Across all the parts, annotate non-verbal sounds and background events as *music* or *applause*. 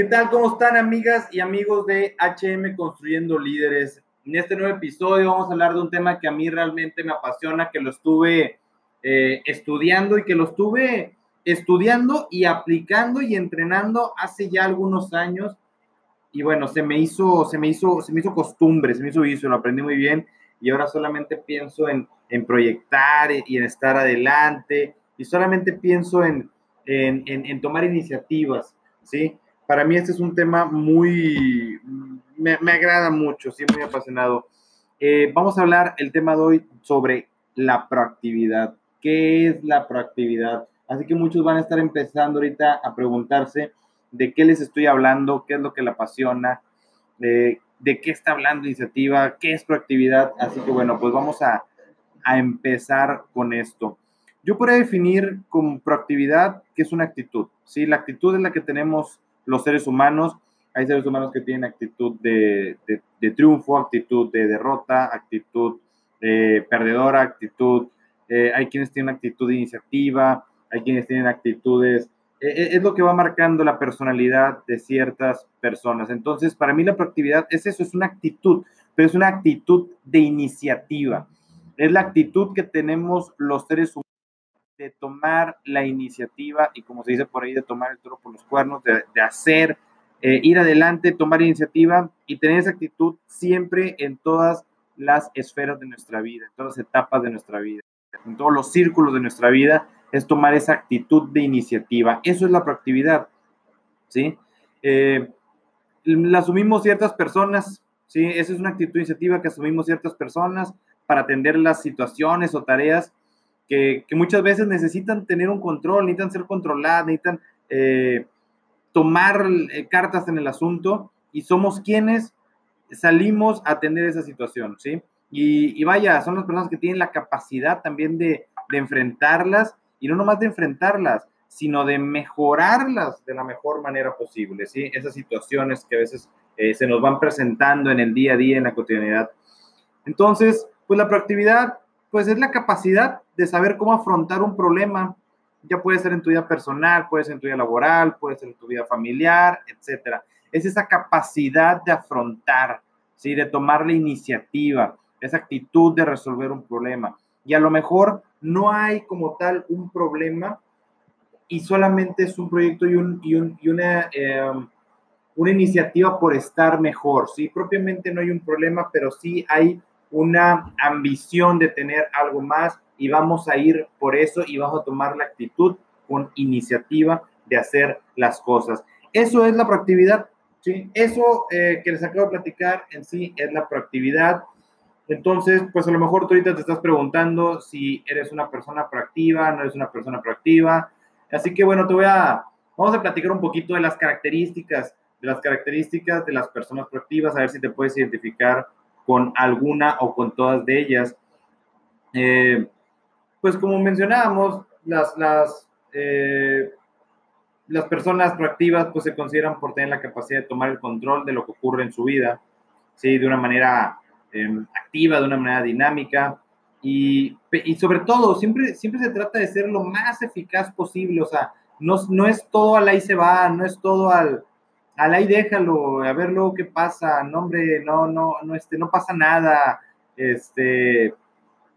¿Qué tal? ¿Cómo están amigas y amigos de HM Construyendo Líderes? En este nuevo episodio vamos a hablar de un tema que a mí realmente me apasiona, que lo estuve eh, estudiando y que lo estuve estudiando y aplicando y entrenando hace ya algunos años. Y bueno, se me hizo, se me hizo, se me hizo costumbre, se me hizo vicio, lo aprendí muy bien y ahora solamente pienso en, en proyectar y en estar adelante y solamente pienso en, en, en tomar iniciativas, ¿sí? Para mí este es un tema muy, me, agrada mucho, sí, muy apasionado. Eh, vamos a hablar el tema de hoy sobre la proactividad. ¿Qué es la proactividad? Así que muchos van a estar empezando ahorita a preguntarse de qué les estoy hablando, qué es lo que le apasiona, de, de qué está hablando iniciativa, qué es proactividad. Así que bueno, pues vamos a, a empezar con esto. Yo podría definir como proactividad que es una actitud. ¿sí? La actitud es la que tenemos los seres humanos. Hay seres humanos que tienen actitud de, triunfo, actitud de derrota, actitud eh, perdedora, actitud, eh, hay quienes tienen actitud de iniciativa, hay quienes tienen actitudes, eh, es lo que va marcando la personalidad de ciertas personas. Entonces, para mí la proactividad es eso, es una actitud, pero es una actitud de iniciativa. Es la actitud que tenemos los seres humanos de tomar la iniciativa y como se dice por ahí, de tomar el toro por los cuernos, de, hacer, eh, ir adelante, tomar iniciativa y tener esa actitud siempre en todas las esferas de nuestra vida, en todas las etapas de nuestra vida, en todos los círculos de nuestra vida, es tomar esa actitud de iniciativa. Eso es la proactividad, ¿sí? Eh, la asumimos ciertas personas, ¿sí? Esa es una actitud de iniciativa que asumimos ciertas personas para atender las situaciones o tareas que, muchas veces necesitan tener un control, necesitan ser controladas, necesitan eh, tomar eh, cartas en el asunto y somos quienes salimos a atender esa situación, ¿sí? Y, vaya, son las personas que tienen la capacidad también de, enfrentarlas y no nomás de enfrentarlas, sino de mejorarlas de la mejor manera posible, ¿sí? Esas situaciones que a veces eh, se nos van presentando en el día a día, en la cotidianidad. Entonces, pues la proactividad pues es la capacidad de saber cómo afrontar un problema. Ya puede ser en tu vida personal, puede ser en tu vida laboral, puede ser en tu vida familiar, etcétera. Es esa capacidad de afrontar, ¿sí? de tomar la iniciativa, esa actitud de resolver un problema. Y a lo mejor no hay como tal un problema y solamente es un proyecto y, un, y, un, y una, em, una iniciativa por estar mejor. ¿sí? Propiamente no hay un problema, pero sí hay una ambición de tener algo más y vamos a ir por eso y vamos a tomar la actitud con iniciativa de hacer las cosas. Eso es la proactividad, ¿sí? Eso eh, que les acabo de platicar en sí es la proactividad. Entonces, pues a lo mejor tú ahorita te estás preguntando si eres una persona proactiva, no eres una persona proactiva. Así que bueno, te voy a, vamos a platicar un poquito de las características, de las características de las personas proactivas, a ver si te puedes identificar con alguna o con todas de ellas. Eh, pues como mencionábamos, las, las, eh, las personas proactivas pues se consideran por tener la capacidad de tomar el control de lo que ocurre en su vida, ¿sí? de una manera em, activa, de una manera dinámica. Y, y, sobre todo, siempre, siempre se trata de ser lo más eficaz posible, o sea, no, no es todo al ahí se va, no es todo al, al ahí déjalo, a ver luego qué pasa, no hombre, no, no, no, este, no pasa nada, este,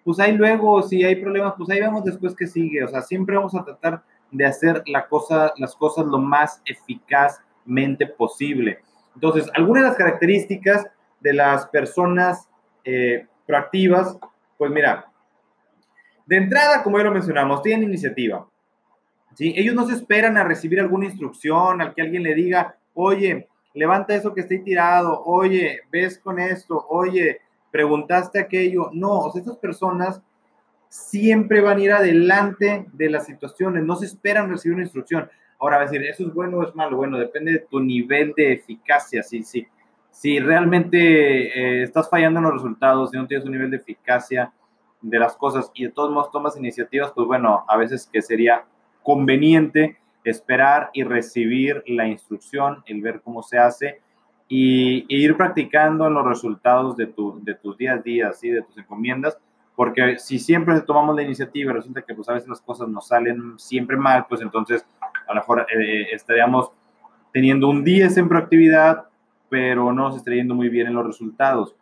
pues ahí luego, si hay problemas, pues ahí vemos después qué sigue, o sea, siempre vamos a tratar de hacer las cosas lo más eficazmente posible. Entonces, algunas de las características de las personas eh, proactivas, pues mira, de entrada, como ya lo mencionamos, tienen iniciativa. ¿sí? Ellos no se esperan a recibir alguna instrucción, al que alguien le diga, oye, levanta eso que esté tirado, oye, ves con esto, oye, preguntaste aquello. No, o sea, estas personas siempre van a ir adelante de las situaciones, no se esperan recibir una instrucción. Ahora va decir, ¿eso es bueno o es malo? Bueno, depende de tu nivel de eficacia, sí, sí. Si realmente eh, estás fallando en los resultados, si no tienes un nivel de eficacia de las cosas y de todos modos tomas iniciativas, pues bueno, a veces que sería conveniente esperar y recibir la instrucción, el ver cómo se hace y, ir practicando los resultados de, tu, de tus días a día, de tus encomiendas, porque si siempre tomamos la iniciativa y resulta que pues a veces las cosas nos salen siempre mal, pues entonces a lo mejor eh, estaríamos teniendo un 10 en proactividad, pero no se está yendo muy bien en los resultados.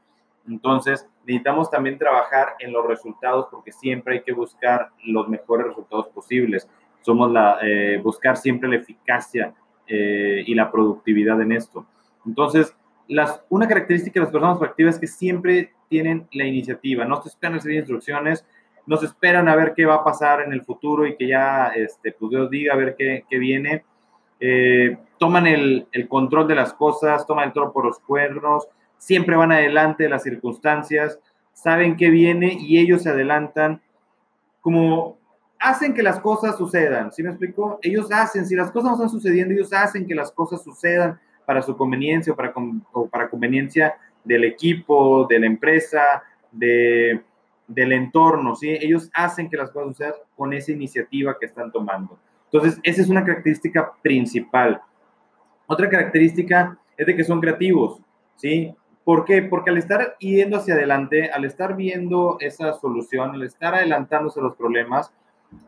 Entonces, necesitamos también trabajar en los resultados porque siempre hay que buscar los mejores resultados posibles. Somos la, eh, buscar siempre la eficacia eh, y la productividad en esto. Entonces, las, una característica de las personas proactivas es que siempre tienen la iniciativa, no se esperan recibir instrucciones, no se esperan a ver qué va a pasar en el futuro y que ya, este, pues Dios diga a ver qué, qué viene. Eh, toman el, el, control de las cosas, toman el toro por los cuernos, siempre van adelante de las circunstancias, saben qué viene y ellos se adelantan como hacen que las cosas sucedan, ¿sí me explico? Ellos hacen, si las cosas no están sucediendo, ellos hacen que las cosas sucedan para su conveniencia o para, o para conveniencia del equipo, de la empresa, de, del entorno, ¿sí? Ellos hacen que las cosas sucedan con esa iniciativa que están tomando. Entonces, esa es una característica principal. Otra característica es de que son creativos, ¿sí? ¿Por qué? Porque al estar yendo hacia adelante, al estar viendo esa solución, al estar adelantándose a los problemas,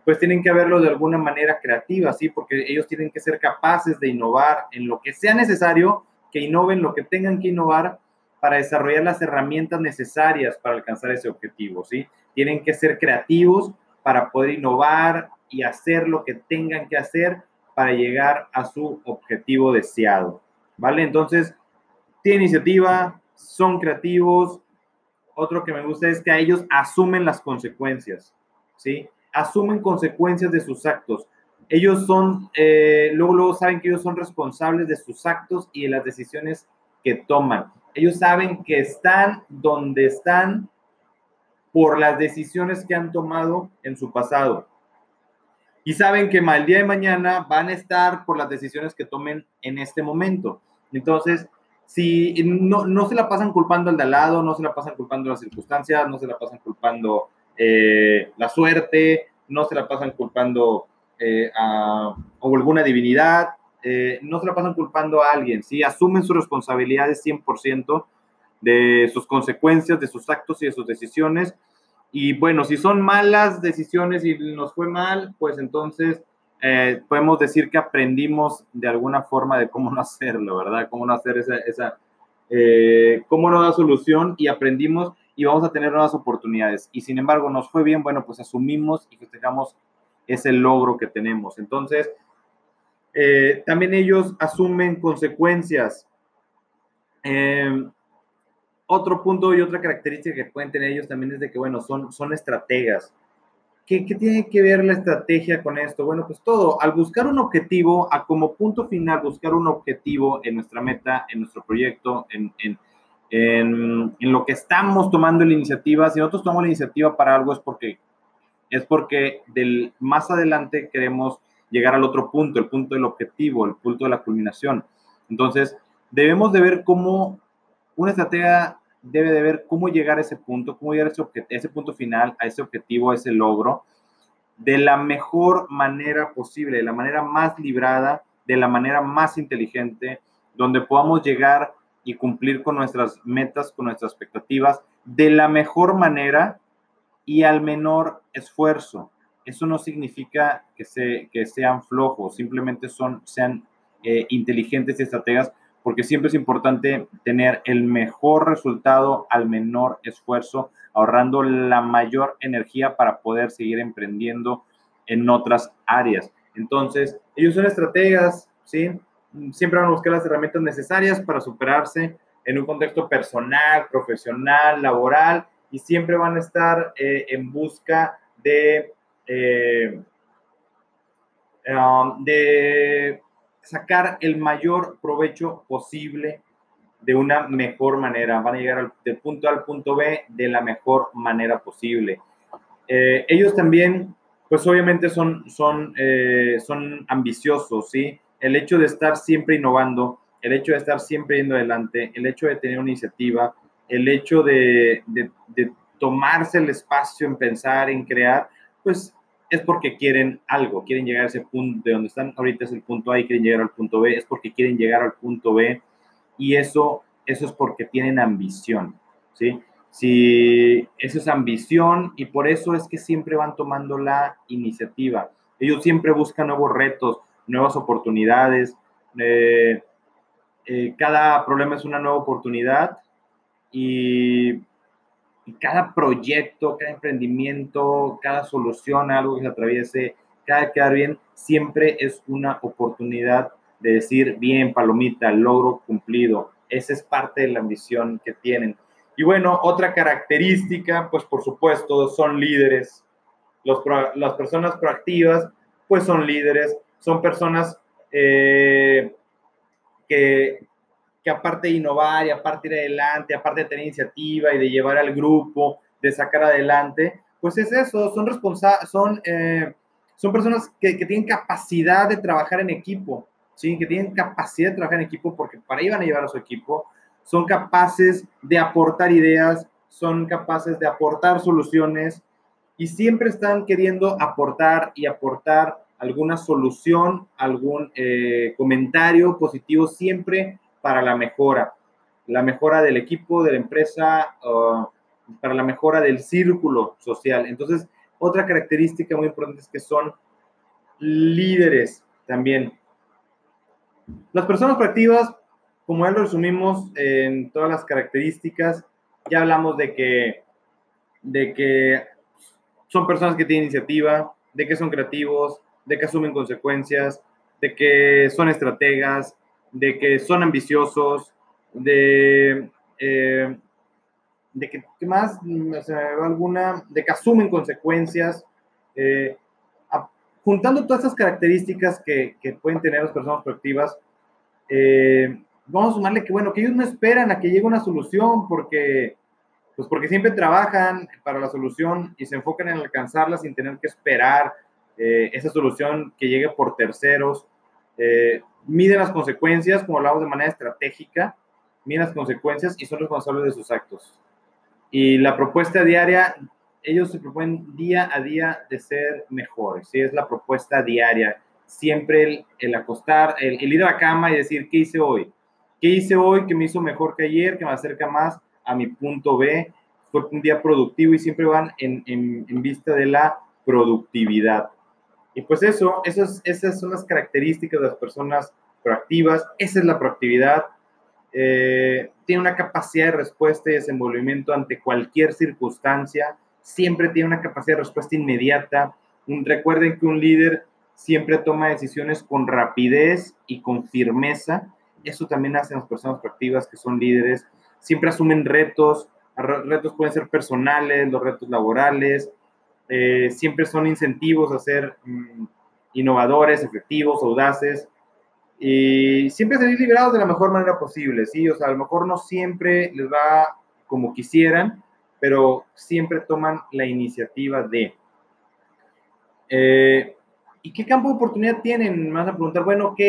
pues tienen que verlo de alguna manera creativa, ¿sí? Porque ellos tienen que ser capaces de innovar en lo que sea necesario, que innoven lo que tengan que innovar para desarrollar las herramientas necesarias para alcanzar ese objetivo, ¿sí? Tienen que ser creativos para poder innovar y hacer lo que tengan que hacer para llegar a su objetivo deseado, ¿vale? Entonces, tiene iniciativa, son creativos. Otro que me gusta es que a ellos asumen las consecuencias, ¿sí? Asumen consecuencias de sus actos. Ellos son, eh, luego, luego saben que ellos son responsables de sus actos y de las decisiones que toman. Ellos saben que están donde están por las decisiones que han tomado en su pasado. Y saben que el día de mañana van a estar por las decisiones que tomen en este momento. Entonces, si no, no se la pasan culpando al de al lado, no se la pasan culpando las circunstancias, no se la pasan culpando eh, la suerte, no se la pasan culpando eh, a, alguna divinidad, eh, no se la pasan culpando a alguien, ¿sí? Asumen sus responsabilidades 100% de sus consecuencias, de sus actos y de sus decisiones. Y bueno, si son malas decisiones y nos fue mal, pues entonces eh, podemos decir que aprendimos de alguna forma de cómo no *laughs* hacerlo, ¿verdad? Cómo no hacer esa, esa eh, cómo no dar solución y aprendimos y vamos a tener nuevas oportunidades. Y sin embargo, nos fue bien, bueno, pues asumimos y festejamos ese logro que tenemos. Entonces, eh, también ellos asumen consecuencias. Eh, otro punto y otra característica que pueden tener ellos también es de que, bueno, son, son estrategas. ¿Qué, ¿Qué, tiene que ver la estrategia con esto? Bueno, pues todo, al buscar un objetivo, a como punto final buscar un objetivo en nuestra meta, en nuestro proyecto, en, en, en, en lo que estamos tomando la iniciativa, si nosotros tomamos la iniciativa para algo es porque, es porque del, más adelante queremos llegar al otro punto, el punto del objetivo, el punto de la culminación. Entonces, debemos de ver cómo una estratega debe de ver cómo llegar a ese punto, cómo llegar a ese, ese punto final, a ese objetivo, a ese logro, de la mejor manera posible, de la manera más librada, de la manera más inteligente, donde podamos llegar y cumplir con nuestras metas, con nuestras expectativas, de la mejor manera y al menor esfuerzo. Eso no significa que, se, que sean flojos, simplemente son, sean eh, inteligentes y estrategas, porque siempre es importante tener el mejor resultado al menor esfuerzo, ahorrando la mayor energía para poder seguir emprendiendo en otras áreas. Entonces, ellos son estrategas, ¿sí? Siempre van a buscar las herramientas necesarias para superarse en un contexto personal, profesional, laboral, y siempre van a estar eh, en busca de eh, um, de sacar el mayor provecho posible de una mejor manera. Van a llegar al, del punto A al punto B de la mejor manera posible. Eh, ellos también, pues obviamente son, son, son ambiciosos, ¿sí? El hecho de estar siempre innovando, el hecho de estar siempre yendo adelante, el hecho de tener una iniciativa, el hecho de, de, tomarse el espacio en pensar, en crear, pues es porque quieren algo, quieren llegar a ese punto de donde están ahorita es el punto A quieren llegar al punto B, es porque quieren llegar al punto B y eso, eso es porque tienen ambición, ¿sí? Si eso es ambición y por eso es que siempre van tomando la iniciativa. Ellos siempre buscan nuevos retos, nuevas oportunidades, Eh, eh, cada problema es una nueva oportunidad y, cada proyecto, cada emprendimiento, cada solución, algo que se atraviese, cada quedar bien, siempre es una oportunidad de decir, bien, palomita, logro cumplido. Esa es parte de la ambición que tienen. Y bueno, otra característica, pues por supuesto, son líderes. Los, las personas proactivas, pues son líderes, son personas eh, que, que aparte de innovar y aparte de ir adelante, aparte de tener iniciativa y de llevar al grupo, de sacar adelante, pues es eso, son responsables, son, eh, son personas que, que, tienen capacidad de trabajar en equipo, ¿sí? que tienen capacidad de trabajar en equipo porque para ahí van a llevar a su equipo, son capaces de aportar ideas, son capaces de aportar soluciones y siempre están queriendo aportar y aportar alguna solución, algún eh, comentario positivo siempre para la mejora, la mejora del equipo, de la empresa, para la mejora del círculo social. Entonces, otra característica muy importante es que son líderes también. Las personas proactivas, como ya lo resumimos en todas las características, ya hablamos de que, de que son personas que tienen iniciativa, de que son creativos, de que asumen consecuencias, de que son estrategas, de que son ambiciosos, de, eh, de que, ¿qué más? alguna, de que asumen consecuencias. Eh, juntando todas estas características que, que, pueden tener las personas proactivas, eh, vamos a sumarle que, bueno, que ellos no esperan a que llegue una solución porque, pues porque siempre trabajan para la solución y se enfocan en alcanzarla sin tener que esperar eh, esa solución que llegue por terceros, eh, miden las consecuencias, como hablamos de manera estratégica, miden las consecuencias y son responsables de sus actos. Y la propuesta diaria, ellos se proponen día a día de ser mejores, ¿sí? es la propuesta diaria. Siempre el, acostar, el, ir a la cama y decir, ¿qué hice hoy? ¿Qué hice hoy que me hizo mejor que ayer, que me acerca más a mi punto B? Fue un día productivo y siempre van en, en, en vista de la productividad. Y pues eso, esas son las características de las personas proactivas, esa es la proactividad. Eh, tiene una capacidad de respuesta y desenvolvimiento ante cualquier circunstancia, siempre tiene una capacidad de respuesta inmediata. recuerden que un líder siempre toma decisiones con rapidez y con firmeza. Eso también hacen las personas proactivas que son líderes. Siempre asumen retos. Retos pueden ser personales, los retos laborales, eh, siempre son incentivos a ser mm, innovadores, efectivos, audaces y siempre salir liberados de la mejor manera posible, ¿sí? O sea, a lo mejor no siempre les va como quisieran, pero siempre toman la iniciativa de. Eh, ¿Y qué campo de oportunidad tienen? Me van a preguntar, bueno, ok,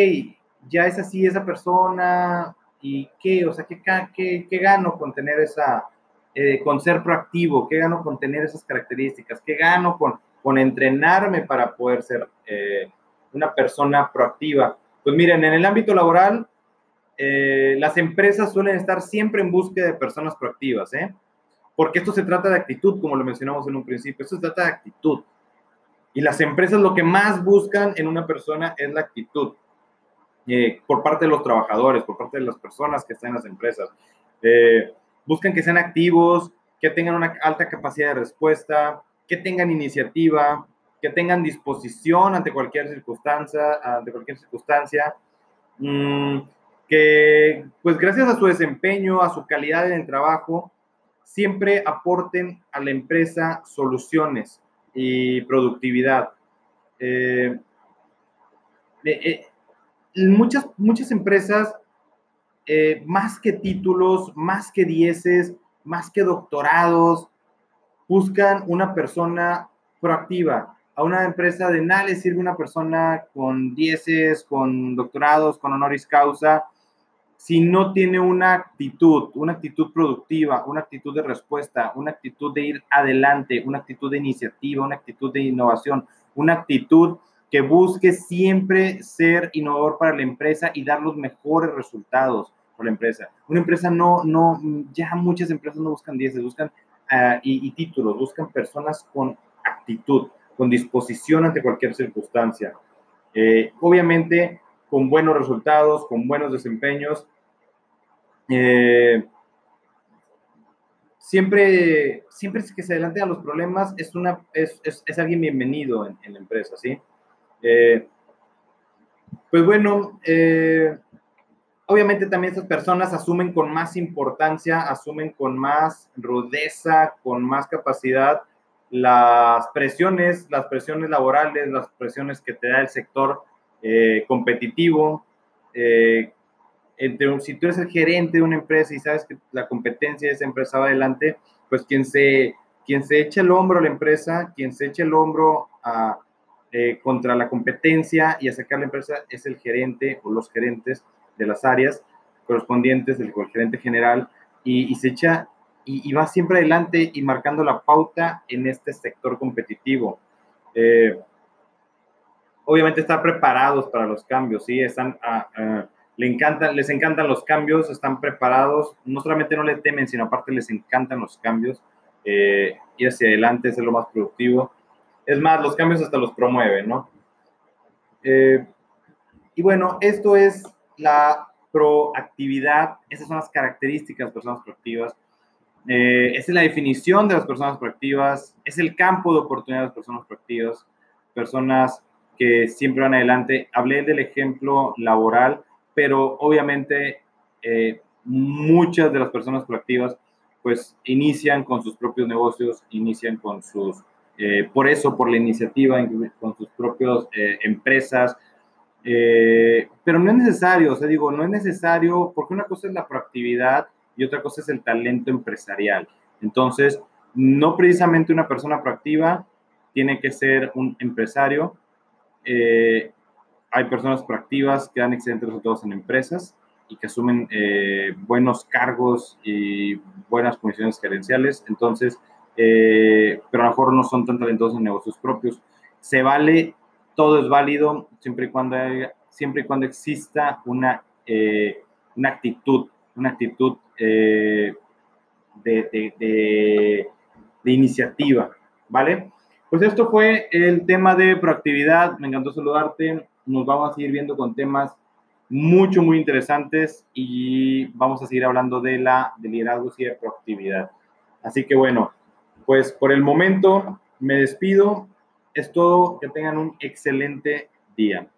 ya es así esa persona, ¿y qué? O sea, ¿qué, qué, qué gano con tener esa, eh, con ser proactivo? ¿Qué gano con tener esas características? ¿Qué gano con, con entrenarme para poder ser eh, una persona proactiva? Pues miren, en el ámbito laboral, eh, las empresas suelen estar siempre en búsqueda de personas proactivas, ¿eh? Porque esto se trata de actitud, como lo mencionamos en un principio, esto se trata de actitud. Y las empresas lo que más buscan en una persona es la actitud. por parte de los trabajadores, por parte de las personas que están en las empresas. Eh, buscan que sean activos, que tengan una alta capacidad de respuesta, que tengan iniciativa, que tengan disposición ante cualquier circunstancia, ante cualquier circunstancia, mm, que pues gracias a su desempeño, a su calidad en el trabajo, siempre aporten a la empresa soluciones y productividad. Eh, eh, eh, muchas, muchas empresas eh, más que títulos, más que dieces, más que doctorados, buscan una persona proactiva. A una empresa de nada le sirve una persona con dieces, con doctorados, con honoris causa, si no tiene una actitud, una actitud productiva, una actitud de respuesta, una actitud de ir adelante, una actitud de iniciativa, una actitud de innovación, una actitud que busque siempre ser innovador para la empresa y dar los mejores resultados por la empresa. Una empresa no, no, ya muchas empresas no buscan 10, buscan uh, y, títulos, buscan personas con actitud, con disposición ante cualquier circunstancia. Eh, obviamente, con buenos resultados, con buenos desempeños. Eh, siempre, siempre que se adelante a los problemas es, una, es, es, alguien bienvenido en, la empresa, ¿sí? Eh, pues bueno, eh, obviamente también estas personas asumen con más importancia, asumen con más rudeza, con más capacidad las presiones, las presiones laborales, las presiones que te da el sector eh, competitivo, entre, si tú eres el gerente de una empresa y sabes que la competencia de esa empresa va adelante, pues quien se, quien se echa el hombro a la empresa, quien se echa el hombro a, eh, contra la competencia y a sacar la empresa es el gerente o los gerentes de las áreas correspondientes, del gerente general, y, se echa y, va siempre adelante y marcando la pauta en este sector competitivo. Eh, obviamente están preparados para los cambios, ¿sí? Están a, le encantan, les encantan los cambios, están preparados, no solamente no le temen, sino aparte les encantan los cambios, eh, ir hacia adelante es lo más productivo. Es más, los cambios hasta los promueven, ¿no? Eh, y bueno, esto es la proactividad, esas son las características de las personas proactivas. Eh, es la definición de las personas proactivas, es el campo de oportunidad de las personas proactivas, personas que siempre van adelante. Hablé del ejemplo laboral, pero obviamente eh, muchas de las personas proactivas pues inician con sus propios negocios, inician con sus, eh, por eso, por la iniciativa, con sus propias eh, empresas, pero no es necesario, o sea, digo, no es necesario, porque una cosa es la proactividad y otra cosa es el talento empresarial. Entonces, no precisamente una persona proactiva tiene que ser un empresario, hay personas proactivas que dan excelentes resultados en empresas y que asumen eh, buenos cargos y buenas condiciones gerenciales, entonces, eh, pero a lo mejor no son tan talentosos en negocios propios. Se vale, todo es válido siempre y cuando, siempre y cuando exista una, eh, una actitud, una actitud de, de, de, de iniciativa, ¿vale? Pues esto fue el tema de proactividad. Me encantó saludarte nos vamos a seguir viendo con temas mucho, muy interesantes y vamos a seguir hablando de la de liderazgo y de proactividad. Así que bueno, pues por el momento me despido. Es todo. Que tengan un excelente día.